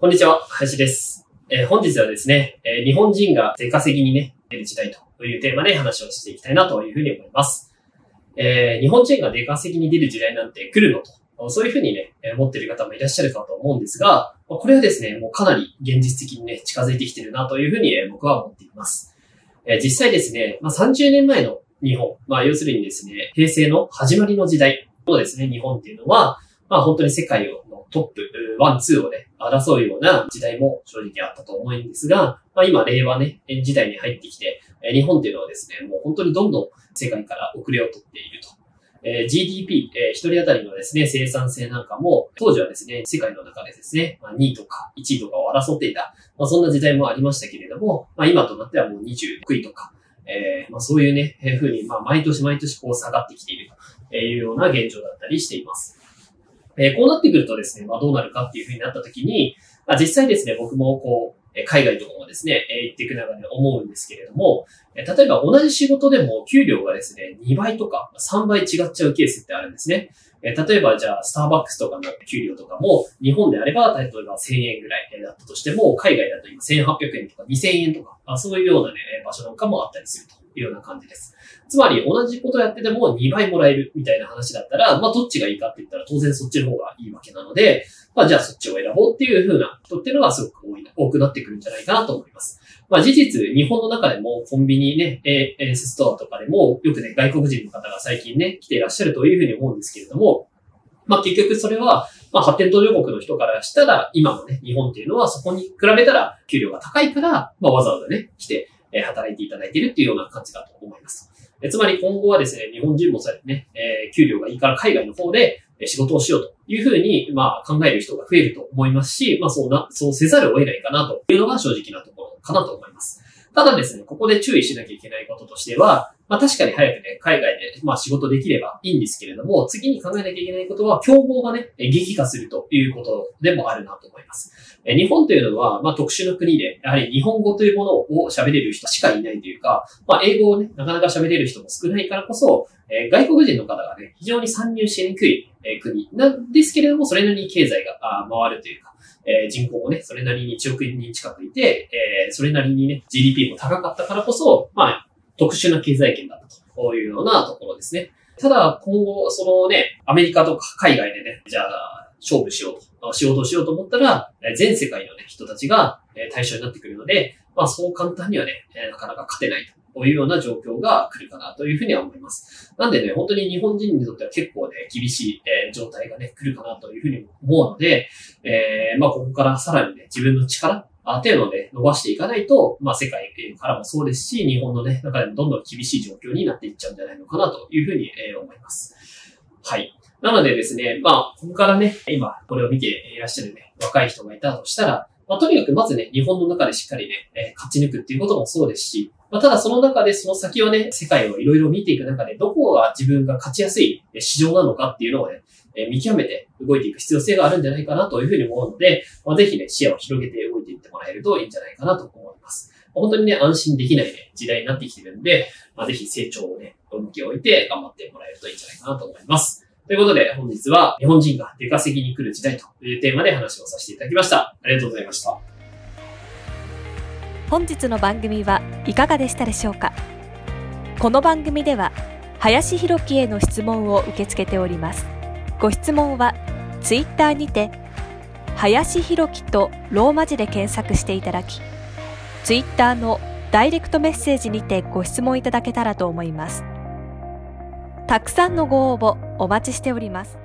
こんにちは、林です。えー本日はですね、えー日本人が出稼ぎにね、出る時代というテーマで話をしていきたいなというふうに思います。えー日本人が出稼ぎに出る時代なんて来るのと、そういうふうにね、思っている方もいらっしゃるかと思うんですが、これはですね、もうかなり現実的にね、近づいてきてるなというふうにえ僕は思っています。え実際ですね、まあ、30年前の日本、まあ要するにですね、平成の始まりの時代のですね、日本っていうのは、まあ本当に世界のトップ、ワン、ツーをね、争うような時代も正直あったと思うんですが、まあ今、令和ね、時代に入ってきて、日本っていうのはですね、もう本当にどんどん世界から遅れをとっていると。えー GDP、えー一人当たりのですね、生産性なんかも、当時はですね、世界の中でですね、まあ、2位とか1位とかを争っていた、まあそんな時代もありましたけれども、まあ今となってはもう26位とか、えーまあそういうね、えー風に、まあ毎年毎年こう下がってきているというような現状だったりしています。えーこうなってくるとですね、まあどうなるかっていう風になった時に、まあ実際ですね、僕もこう、海外とかもですね、え行っていく中で思うんですけれども、例えば同じ仕事でも給料がですね、2倍とか3倍違っちゃうケースってあるんですね。例えばじゃあ、スターバックスとかの給料とかも、日本であれば、例えば1000円ぐらいだったとしても、海外だと今1800円とか2000円とか、そういうようなね、場所なんかもあったりするというような感じです。つまり、同じことやってても2倍もらえるみたいな話だったら、まあ、どっちがいいかって言ったら、当然そっちの方がいいわけなので、まあ、じゃあそっちを選ぼうっていう風な人っていうのがすごく多い、多くなってくるんじゃないかなと思います。まあ、事実、日本の中でもコンビニね、えエースストアとかでも、よくね、外国人の方が最近ね、来ていらっしゃるというふうに思うんですけれども、まあ、結局それは、まあ、発展途上国の人からしたら、今のね、日本っていうのはそこに比べたら給料が高いから、まあ、わざわざね、来て、え働いていただいているっていうような感じだと思います。えつまり今後はですね、日本人もそうやね、え給料がいいから海外の方で仕事をしようというふうに、まあ考える人が増えると思いますし、まあそうな、そうせざるを得ないかなというのが正直なところかなと思います。ただですね、ここで注意しなきゃいけないこととしては、まあ確かに早くね、海外で、まあ仕事できればいいんですけれども、次に考えなきゃいけないことは、競合がね、激化するということでもあるなと思います。え日本というのは、まあ特殊な国で、やはり日本語というものを喋れる人しかいないというか、まあ英語をね、なかなか喋れる人も少ないからこそ、え外国人の方がね、非常に参入しにくい、え国なんですけれども、それなりに経済が回るというか、え人口もね、それなりに1億人近くいて、えそれなりにね、GDP も高かったからこそ、まあ、特殊な経済圏だったというようなところですね。ただ、今後、そのね、アメリカとか海外でね、じゃあ、勝負しようと、仕事をしようと思ったら、全世界のね、人たちが対象になってくるので、まあ、そう簡単にはね、なかなか勝てないというような状況が来るかなというふうには思います。なんでね、本当に日本人にとっては結構ね、厳しい、え状態がね、来るかなというふうに思うので、えーまあ、ここからさらにね、自分の力、あっていうのね、伸ばしていかないと、まあ、世界からもそうですし、日本のね、中でもどんどん厳しい状況になっていっちゃうんじゃないのかなというふうに、えー思います。はい。なのでですね、まあ、ここからね、今、これを見ていらっしゃるね、若い人がいたとしたら、まあ、とにかくまずね、日本の中でしっかりね、えー勝ち抜くっていうこともそうですし、まあ、ただその中でその先をね、世界をいろいろ見ていく中で、どこが自分が勝ちやすいえ市場なのかっていうのをね、え見極めて動いていく必要性があるんじゃないかなというふうに思うので、まあ、ぜひね、視野を広げて動いていってもらえるといいんじゃないかなと思います。本当にね、安心できないね、時代になってきてるんで、まあ、ぜひ成長をね、重きを置いて頑張ってもらえるといいんじゃないかなと思います。ということで、本日は日本人が出稼ぎに来る時代というテーマで話をさせていただきました。ありがとうございました。本日の番組はいかがでしたでしょうか？この番組では林博樹への質問を受け付けておりますご質問はツイッターにて林弘樹とローマ字で検索していただきツイッターのダイレクトメッセージにてご質問いただけたらと思います。たくさんのご応募お待ちしております。